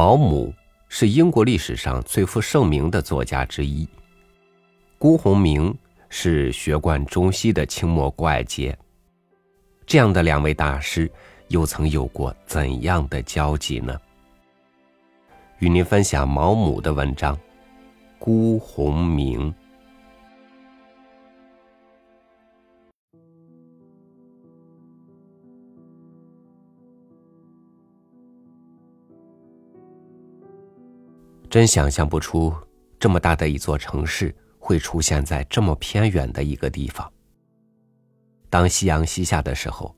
毛姆是英国历史上最负盛名的作家之一，辜鸿铭是学贯中西的清末怪杰。这样的两位大师，又曾有过怎样的交集呢？与您分享毛姆的文章《辜鸿铭》。真想象不出，这么大的一座城市会出现在这么偏远的一个地方。当夕阳西下的时候，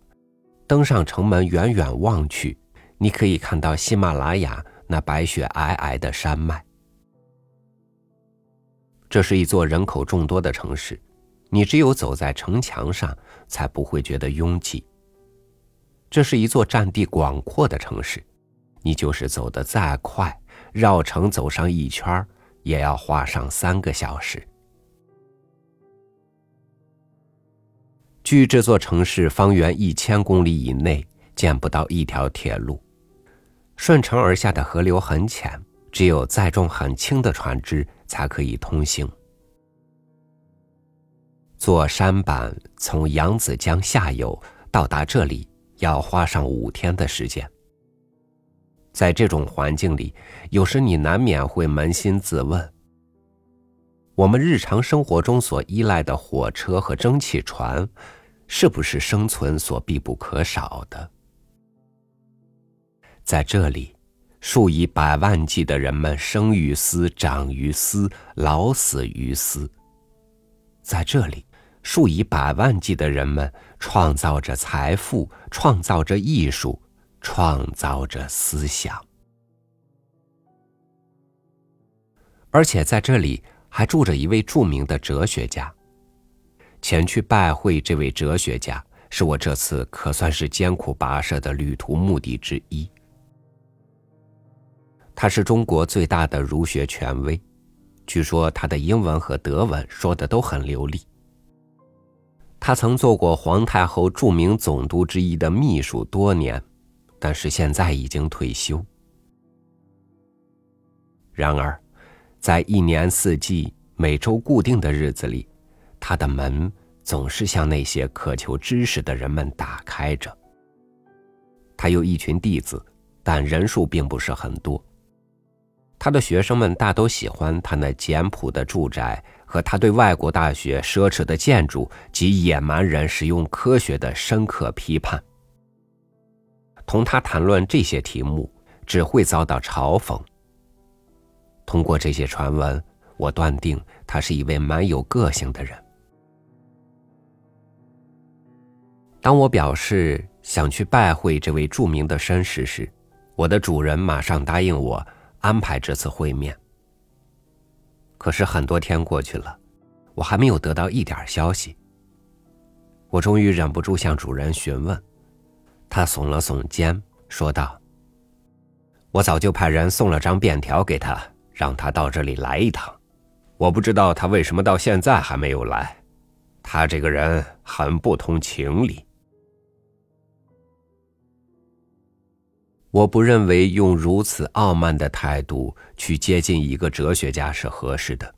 登上城门，远远望去，你可以看到喜马拉雅那白雪皑皑的山脉。这是一座人口众多的城市，你只有走在城墙上，才不会觉得拥挤。这是一座占地广阔的城市，你就是走得再快。绕城走上一圈也要花上三个小时。距这座城市方圆一千公里以内，见不到一条铁路。顺城而下的河流很浅，只有载重很轻的船只才可以通行。坐舢板从扬子江下游到达这里，要花上五天的时间。在这种环境里，有时你难免会扪心自问：我们日常生活中所依赖的火车和蒸汽船，是不是生存所必不可少的？在这里，数以百万计的人们生于斯、长于斯、老死于斯；在这里，数以百万计的人们创造着财富，创造着艺术。创造着思想，而且在这里还住着一位著名的哲学家。前去拜会这位哲学家，是我这次可算是艰苦跋涉的旅途目的之一。他是中国最大的儒学权威，据说他的英文和德文说的都很流利。他曾做过皇太后著名总督之一的秘书多年。但是现在已经退休。然而，在一年四季、每周固定的日子里，他的门总是向那些渴求知识的人们打开着。他有一群弟子，但人数并不是很多。他的学生们大都喜欢他那简朴的住宅和他对外国大学奢侈的建筑及野蛮人使用科学的深刻批判。同他谈论这些题目，只会遭到嘲讽。通过这些传闻，我断定他是一位蛮有个性的人。当我表示想去拜会这位著名的绅士时，我的主人马上答应我安排这次会面。可是很多天过去了，我还没有得到一点消息。我终于忍不住向主人询问。他耸了耸肩，说道：“我早就派人送了张便条给他，让他到这里来一趟。我不知道他为什么到现在还没有来。他这个人很不通情理。我不认为用如此傲慢的态度去接近一个哲学家是合适的。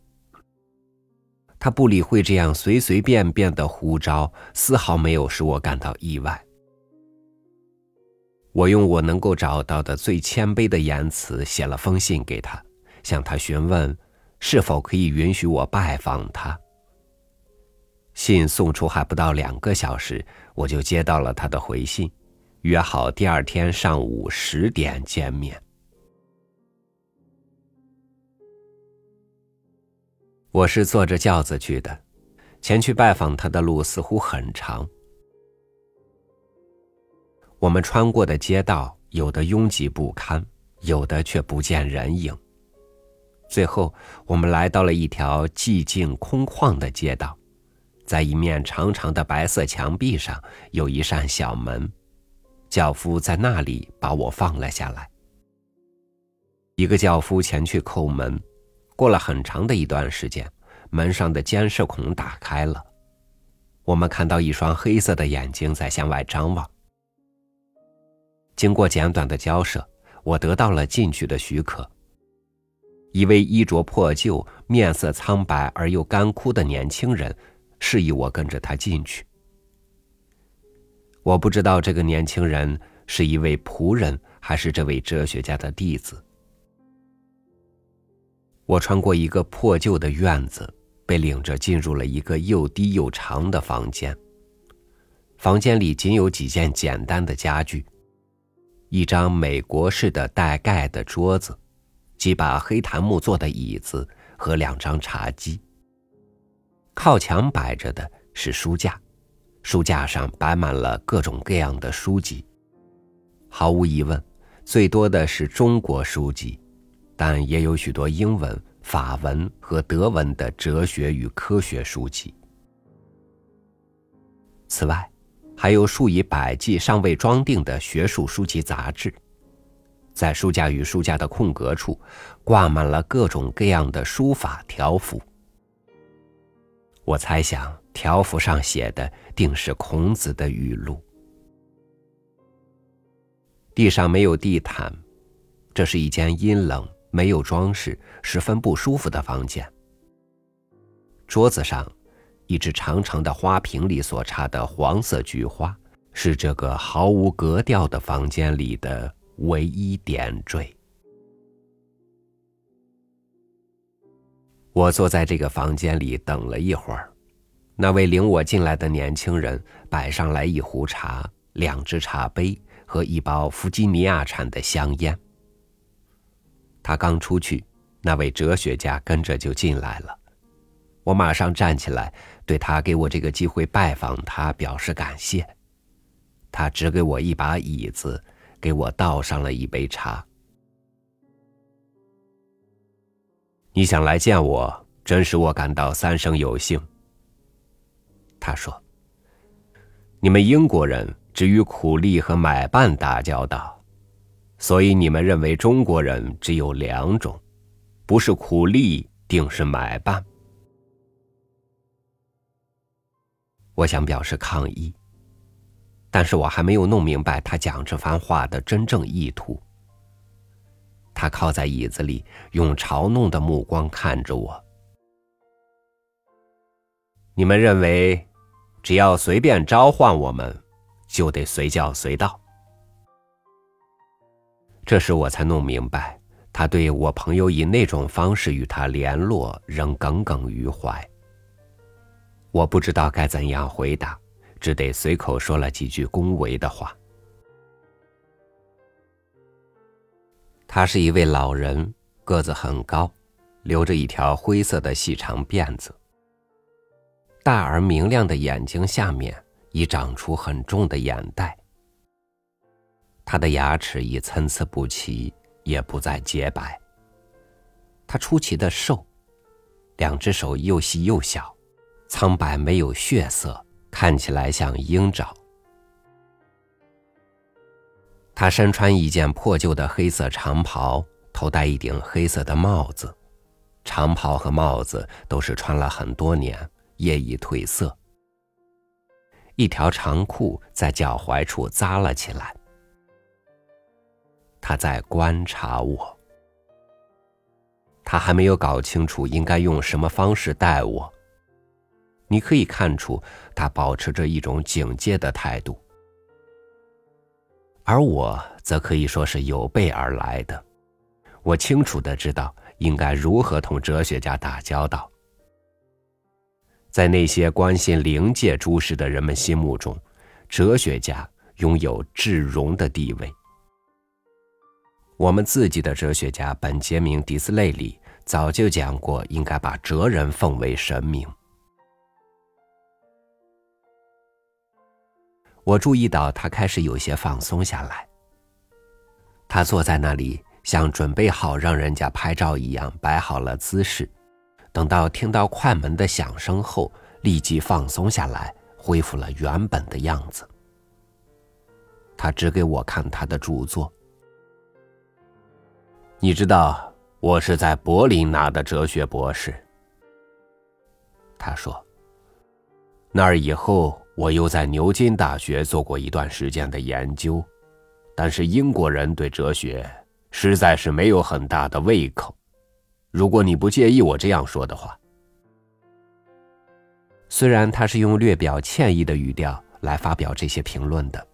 他不理会这样随随便便的呼召，丝毫没有使我感到意外。”我用我能够找到的最谦卑的言辞写了封信给他，向他询问是否可以允许我拜访他。信送出还不到两个小时，我就接到了他的回信，约好第二天上午十点见面。我是坐着轿子去的，前去拜访他的路似乎很长。我们穿过的街道，有的拥挤不堪，有的却不见人影。最后，我们来到了一条寂静空旷的街道，在一面长长的白色墙壁上有一扇小门，轿夫在那里把我放了下来。一个轿夫前去叩门，过了很长的一段时间，门上的监视孔打开了，我们看到一双黑色的眼睛在向外张望。经过简短的交涉，我得到了进去的许可。一位衣着破旧、面色苍白而又干枯的年轻人示意我跟着他进去。我不知道这个年轻人是一位仆人还是这位哲学家的弟子。我穿过一个破旧的院子，被领着进入了一个又低又长的房间。房间里仅有几件简单的家具，一张美国式的带盖的桌子。几把黑檀木做的椅子和两张茶几。靠墙摆着的是书架，书架上摆满了各种各样的书籍。毫无疑问，最多的是中国书籍，但也有许多英文、法文和德文的哲学与科学书籍。此外，还有数以百计尚未装订的学术书籍杂志。在书架与书架的空格处，挂满了各种各样的书法条幅。我猜想，条幅上写的定是孔子的语录。地上没有地毯，这是一间阴冷、没有装饰、十分不舒服的房间。桌子上，一只长长的花瓶里所插的黄色菊花，是这个毫无格调的房间里的。唯一点缀。我坐在这个房间里等了一会儿，那位领我进来的年轻人摆上来一壶茶、两只茶杯和一包弗吉尼亚产的香烟。他刚出去，那位哲学家跟着就进来了。我马上站起来，对他给我这个机会拜访他表示感谢。他指给我一把椅子。给我倒上了一杯茶。你想来见我，真使我感到三生有幸。他说：“你们英国人只与苦力和买办打交道，所以你们认为中国人只有两种，不是苦力，定是买办。”我想表示抗议。但是我还没有弄明白他讲这番话的真正意图。他靠在椅子里，用嘲弄的目光看着我。你们认为，只要随便召唤我们，就得随叫随到？这时我才弄明白，他对我朋友以那种方式与他联络仍耿耿于怀。我不知道该怎样回答。只得随口说了几句恭维的话。他是一位老人，个子很高，留着一条灰色的细长辫子。大而明亮的眼睛下面已长出很重的眼袋。他的牙齿已参差不齐，也不再洁白。他出奇的瘦，两只手又细又小，苍白没有血色。看起来像鹰爪。他身穿一件破旧的黑色长袍，头戴一顶黑色的帽子，长袍和帽子都是穿了很多年，也已褪色。一条长裤在脚踝处扎了起来。他在观察我。他还没有搞清楚应该用什么方式待我。你可以看出，他保持着一种警戒的态度，而我则可以说是有备而来的。我清楚的知道应该如何同哲学家打交道。在那些关心灵界诸事的人们心目中，哲学家拥有至荣的地位。我们自己的哲学家本杰明·迪斯类里早就讲过，应该把哲人奉为神明。我注意到他开始有些放松下来。他坐在那里，像准备好让人家拍照一样摆好了姿势，等到听到快门的响声后，立即放松下来，恢复了原本的样子。他指给我看他的著作。你知道，我是在柏林拿的哲学博士。他说。那儿以后。我又在牛津大学做过一段时间的研究，但是英国人对哲学实在是没有很大的胃口。如果你不介意我这样说的话。虽然他是用略表歉意的语调来发表这些评论的，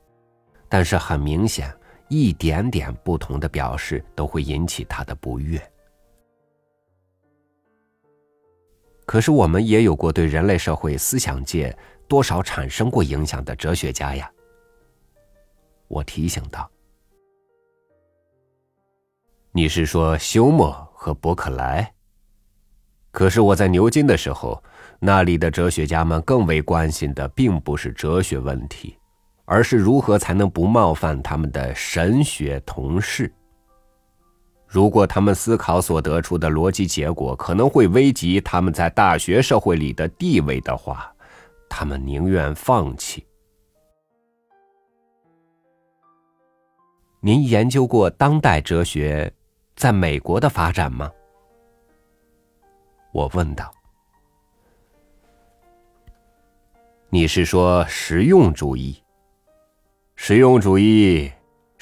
但是很明显，一点点不同的表示都会引起他的不悦。可是我们也有过对人类社会思想界多少产生过影响的哲学家呀。我提醒道：“你是说休谟和伯克莱？可是我在牛津的时候，那里的哲学家们更为关心的并不是哲学问题，而是如何才能不冒犯他们的神学同事。”如果他们思考所得出的逻辑结果可能会危及他们在大学社会里的地位的话，他们宁愿放弃。您研究过当代哲学在美国的发展吗？我问道。你是说实用主义？实用主义。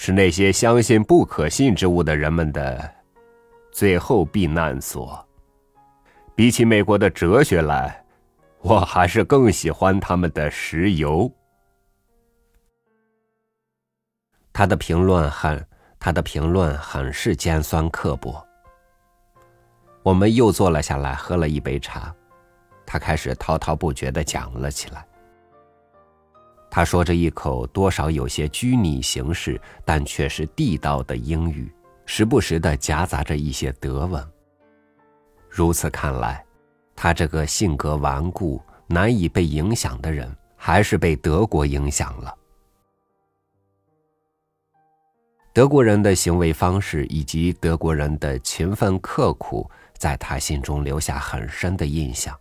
是那些相信不可信之物的人们的最后避难所。比起美国的哲学来，我还是更喜欢他们的石油。他的评论很，他的评论很是尖酸刻薄。我们又坐了下来，喝了一杯茶，他开始滔滔不绝的讲了起来。他说着一口多少有些拘泥形式，但却是地道的英语，时不时的夹杂着一些德文。如此看来，他这个性格顽固、难以被影响的人，还是被德国影响了。德国人的行为方式以及德国人的勤奋刻苦，在他心中留下很深的印象。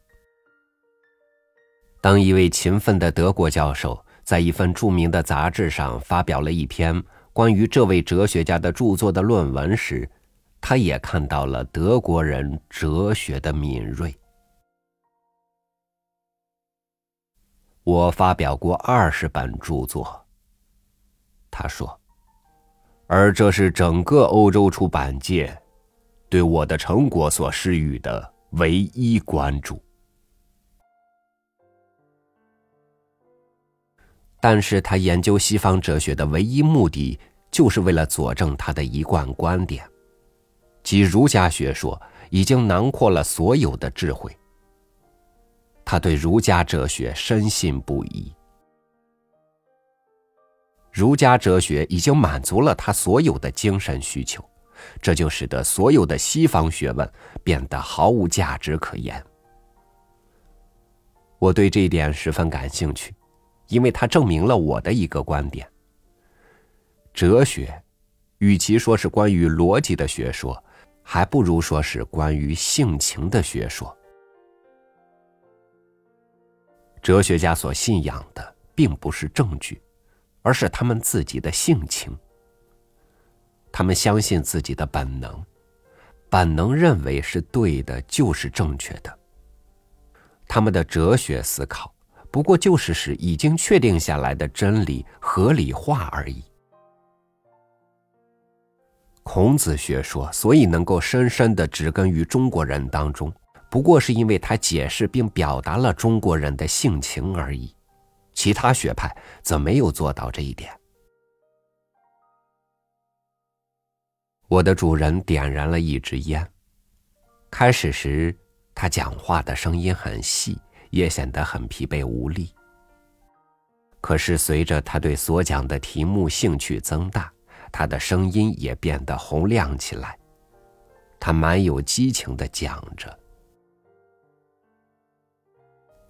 当一位勤奋的德国教授。在一份著名的杂志上发表了一篇关于这位哲学家的著作的论文时，他也看到了德国人哲学的敏锐。我发表过二十本著作，他说，而这是整个欧洲出版界对我的成果所施予的唯一关注。但是他研究西方哲学的唯一目的，就是为了佐证他的一贯观点，即儒家学说已经囊括了所有的智慧。他对儒家哲学深信不疑，儒家哲学已经满足了他所有的精神需求，这就使得所有的西方学问变得毫无价值可言。我对这一点十分感兴趣。因为它证明了我的一个观点：哲学，与其说是关于逻辑的学说，还不如说是关于性情的学说。哲学家所信仰的并不是证据，而是他们自己的性情。他们相信自己的本能，本能认为是对的，就是正确的。他们的哲学思考。不过就是使已经确定下来的真理合理化而已。孔子学说所以能够深深的植根于中国人当中，不过是因为他解释并表达了中国人的性情而已。其他学派则没有做到这一点。我的主人点燃了一支烟，开始时他讲话的声音很细。也显得很疲惫无力。可是随着他对所讲的题目兴趣增大，他的声音也变得洪亮起来。他满有激情的讲着。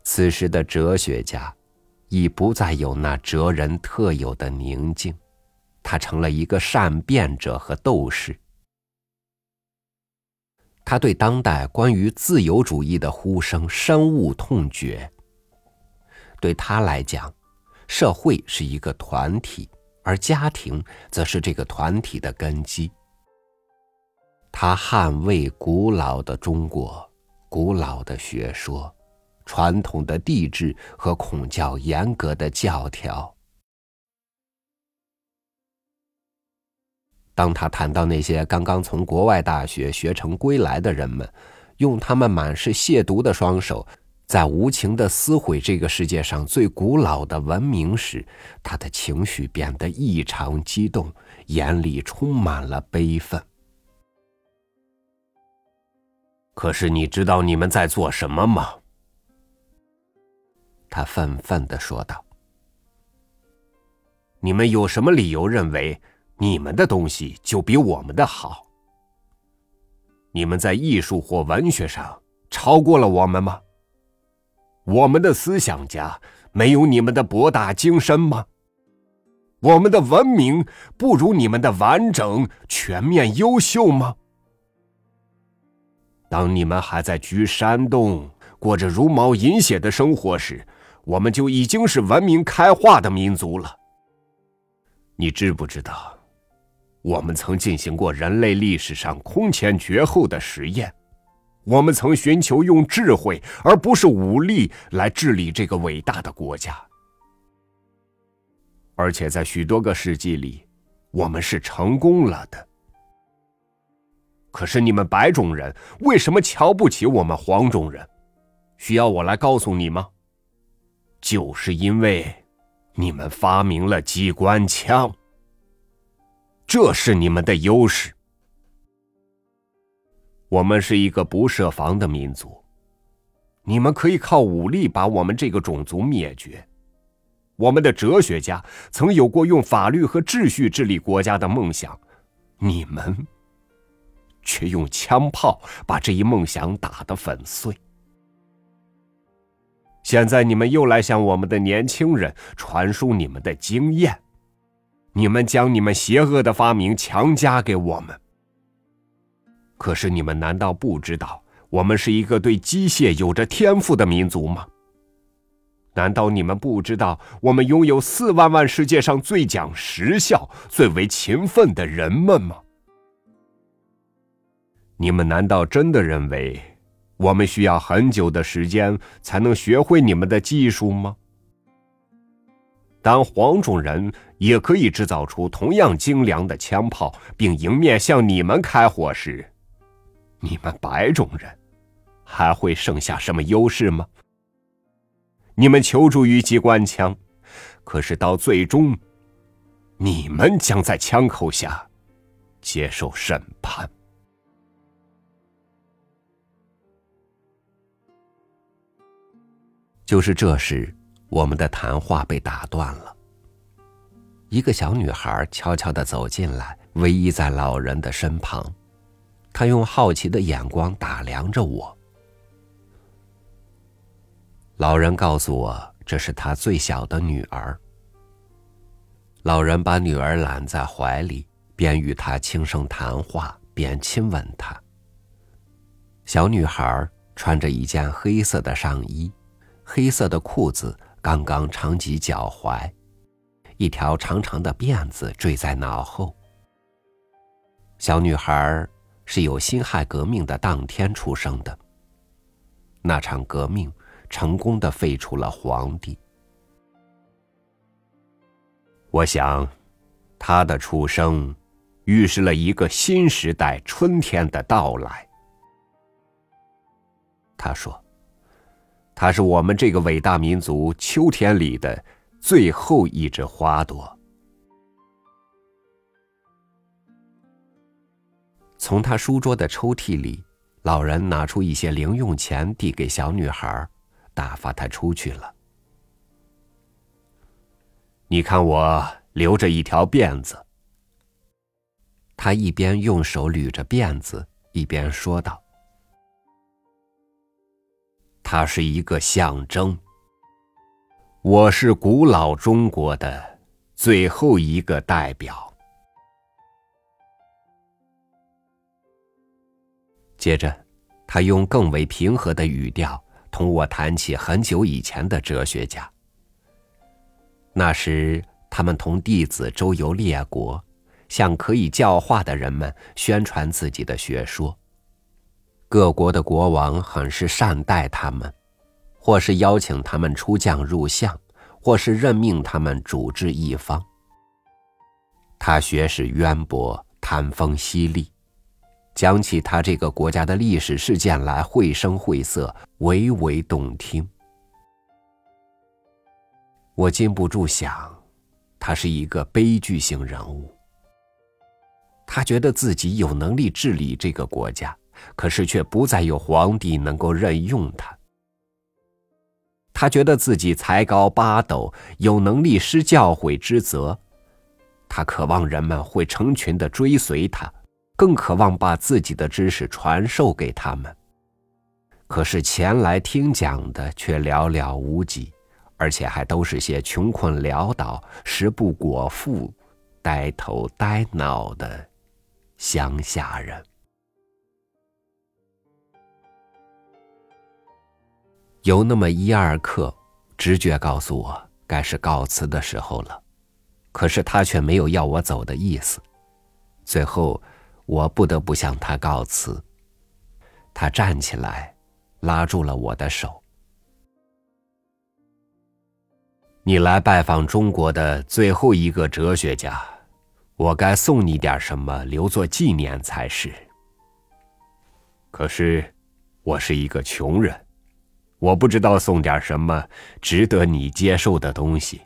此时的哲学家，已不再有那哲人特有的宁静，他成了一个善变者和斗士。他对当代关于自由主义的呼声深恶痛绝。对他来讲，社会是一个团体，而家庭则是这个团体的根基。他捍卫古老的中国、古老的学说、传统的帝制和孔教严格的教条。当他谈到那些刚刚从国外大学学成归来的人们，用他们满是亵渎的双手，在无情的撕毁这个世界上最古老的文明时，他的情绪变得异常激动，眼里充满了悲愤。可是你知道你们在做什么吗？他愤愤的说道：“你们有什么理由认为？”你们的东西就比我们的好？你们在艺术或文学上超过了我们吗？我们的思想家没有你们的博大精深吗？我们的文明不如你们的完整、全面、优秀吗？当你们还在居山洞，过着茹毛饮血的生活时，我们就已经是文明开化的民族了。你知不知道？我们曾进行过人类历史上空前绝后的实验，我们曾寻求用智慧而不是武力来治理这个伟大的国家，而且在许多个世纪里，我们是成功了的。可是你们白种人为什么瞧不起我们黄种人？需要我来告诉你吗？就是因为你们发明了机关枪。这是你们的优势。我们是一个不设防的民族，你们可以靠武力把我们这个种族灭绝。我们的哲学家曾有过用法律和秩序治理国家的梦想，你们却用枪炮把这一梦想打得粉碎。现在你们又来向我们的年轻人传输你们的经验。你们将你们邪恶的发明强加给我们，可是你们难道不知道我们是一个对机械有着天赋的民族吗？难道你们不知道我们拥有四万万世界上最讲实效、最为勤奋的人们吗？你们难道真的认为我们需要很久的时间才能学会你们的技术吗？当黄种人也可以制造出同样精良的枪炮，并迎面向你们开火时，你们白种人还会剩下什么优势吗？你们求助于机关枪，可是到最终，你们将在枪口下接受审判。就是这时。我们的谈话被打断了。一个小女孩悄悄的走进来，偎依在老人的身旁，她用好奇的眼光打量着我。老人告诉我，这是他最小的女儿。老人把女儿揽在怀里，边与她轻声谈话，边亲吻她。小女孩穿着一件黑色的上衣，黑色的裤子。刚刚长及脚踝，一条长长的辫子坠在脑后。小女孩是有辛亥革命的当天出生的。那场革命成功的废除了皇帝。我想，她的出生预示了一个新时代春天的到来。他说。它是我们这个伟大民族秋天里的最后一枝花朵。从他书桌的抽屉里，老人拿出一些零用钱递给小女孩，打发她出去了。你看我留着一条辫子。他一边用手捋着辫子，一边说道。它是一个象征。我是古老中国的最后一个代表。接着，他用更为平和的语调同我谈起很久以前的哲学家。那时，他们同弟子周游列国，向可以教化的人们宣传自己的学说。各国的国王很是善待他们，或是邀请他们出将入相，或是任命他们主治一方。他学识渊博，谈风犀利，讲起他这个国家的历史事件来，绘声绘色，娓娓动听。我禁不住想，他是一个悲剧性人物。他觉得自己有能力治理这个国家，可是却不再有皇帝能够任用他。他觉得自己才高八斗，有能力施教诲之责。他渴望人们会成群的追随他，更渴望把自己的知识传授给他们。可是前来听讲的却寥寥无几，而且还都是些穷困潦倒、食不果腹、呆头呆脑的。乡下人，有那么一二刻，直觉告诉我该是告辞的时候了。可是他却没有要我走的意思。最后，我不得不向他告辞。他站起来，拉住了我的手。你来拜访中国的最后一个哲学家。我该送你点什么留作纪念才是。可是，我是一个穷人，我不知道送点什么值得你接受的东西。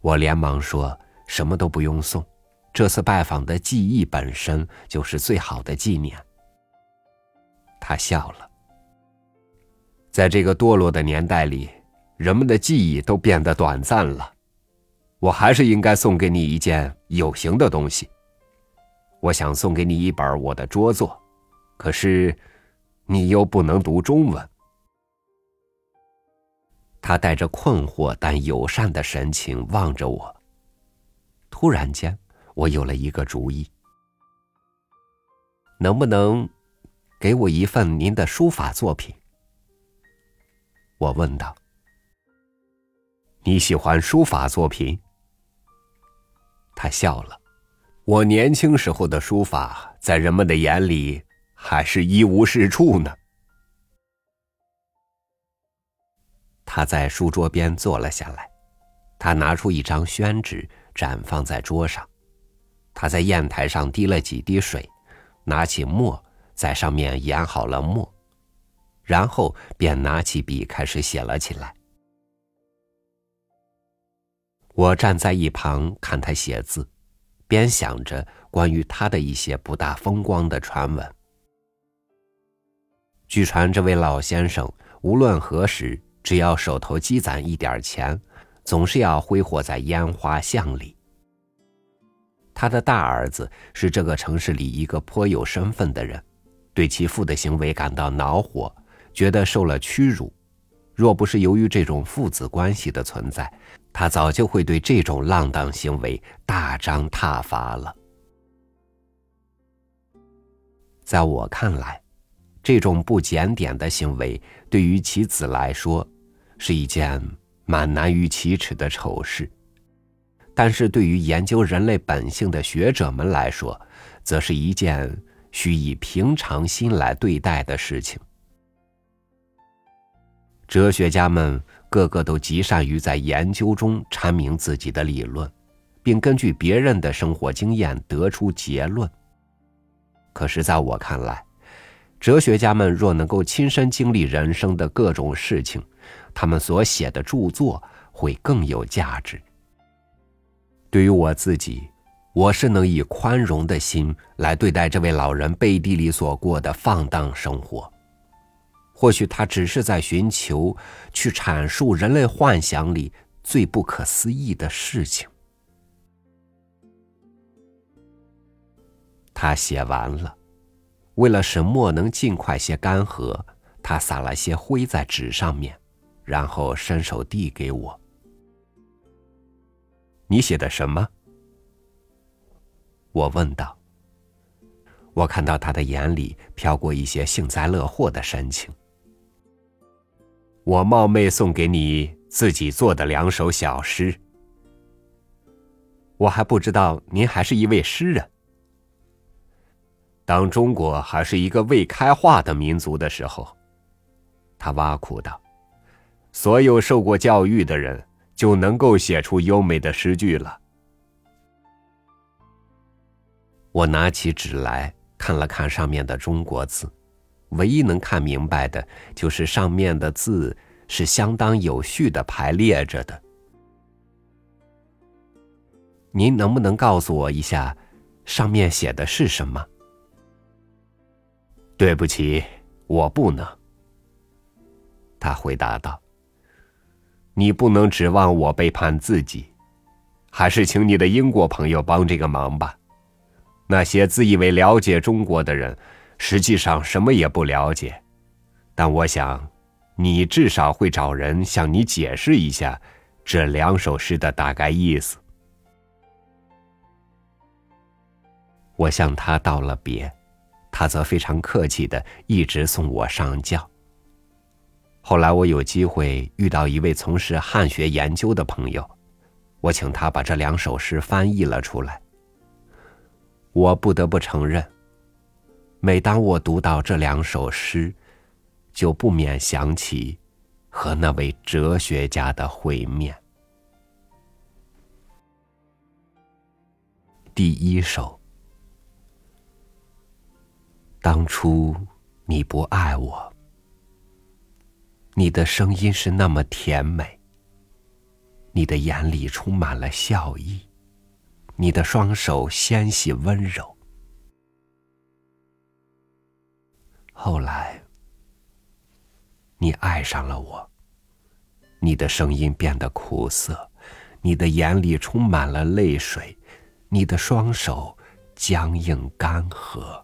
我连忙说：“什么都不用送，这次拜访的记忆本身就是最好的纪念。”他笑了。在这个堕落的年代里，人们的记忆都变得短暂了。我还是应该送给你一件有形的东西。我想送给你一本我的拙作，可是你又不能读中文。他带着困惑但友善的神情望着我。突然间，我有了一个主意：能不能给我一份您的书法作品？我问道。你喜欢书法作品？他笑了，我年轻时候的书法，在人们的眼里还是一无是处呢。他在书桌边坐了下来，他拿出一张宣纸，展放在桌上。他在砚台上滴了几滴水，拿起墨，在上面研好了墨，然后便拿起笔开始写了起来。我站在一旁看他写字，边想着关于他的一些不大风光的传闻。据传，这位老先生无论何时，只要手头积攒一点钱，总是要挥霍在烟花巷里。他的大儿子是这个城市里一个颇有身份的人，对其父的行为感到恼火，觉得受了屈辱。若不是由于这种父子关系的存在，他早就会对这种浪荡行为大张挞伐了。在我看来，这种不检点的行为对于其子来说是一件蛮难于启齿的丑事，但是对于研究人类本性的学者们来说，则是一件需以平常心来对待的事情。哲学家们个个都极善于在研究中阐明自己的理论，并根据别人的生活经验得出结论。可是，在我看来，哲学家们若能够亲身经历人生的各种事情，他们所写的著作会更有价值。对于我自己，我是能以宽容的心来对待这位老人背地里所过的放荡生活。或许他只是在寻求去阐述人类幻想里最不可思议的事情。他写完了，为了使墨能尽快些干涸，他撒了些灰在纸上面，然后伸手递给我。你写的什么？我问道。我看到他的眼里飘过一些幸灾乐祸的神情。我冒昧送给你自己做的两首小诗。我还不知道您还是一位诗人。当中国还是一个未开化的民族的时候，他挖苦道：“所有受过教育的人就能够写出优美的诗句了。”我拿起纸来看了看上面的中国字，唯一能看明白的就是上面的字是相当有序的排列着的。您能不能告诉我一下，上面写的是什么？对不起，我不能。他回答道：“你不能指望我背叛自己，还是请你的英国朋友帮这个忙吧。那些自以为了解中国的人，实际上什么也不了解。但我想，你至少会找人向你解释一下这两首诗的大概意思。”我向他道了别，他则非常客气的一直送我上轿。后来我有机会遇到一位从事汉学研究的朋友，我请他把这两首诗翻译了出来。我不得不承认，每当我读到这两首诗，就不免想起和那位哲学家的会面。第一首。当初你不爱我，你的声音是那么甜美，你的眼里充满了笑意，你的双手纤细温柔。后来，你爱上了我，你的声音变得苦涩，你的眼里充满了泪水，你的双手僵硬干涸。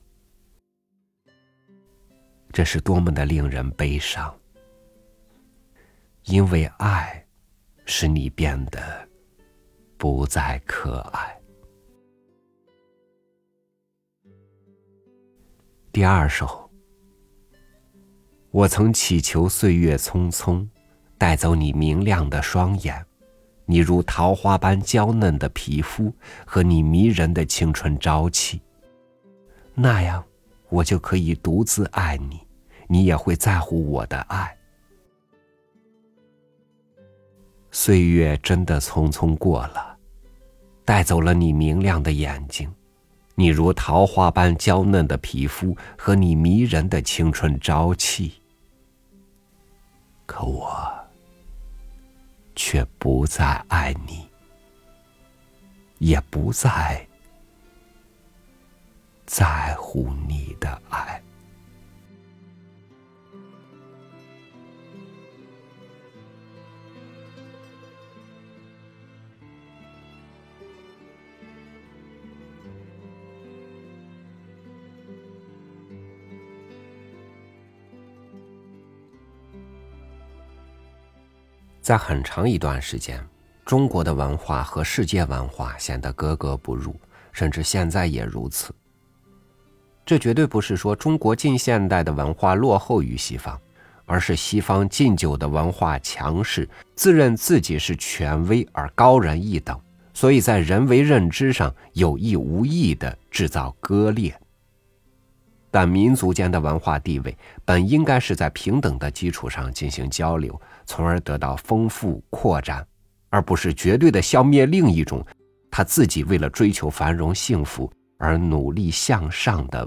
这是多么的令人悲伤！因为爱，使你变得不再可爱。第二首，我曾祈求岁月匆匆，带走你明亮的双眼，你如桃花般娇嫩的皮肤和你迷人的青春朝气，那样我就可以独自爱你。你也会在乎我的爱。岁月真的匆匆过了，带走了你明亮的眼睛，你如桃花般娇嫩的皮肤和你迷人的青春朝气。可我却不再爱你，也不再在乎你的爱。在很长一段时间，中国的文化和世界文化显得格格不入，甚至现在也如此。这绝对不是说中国近现代的文化落后于西方，而是西方近久的文化强势，自认自己是权威而高人一等，所以在人为认知上有意无意的制造割裂。但民族间的文化地位本应该是在平等的基础上进行交流，从而得到丰富扩展，而不是绝对的消灭另一种他自己为了追求繁荣幸福而努力向上的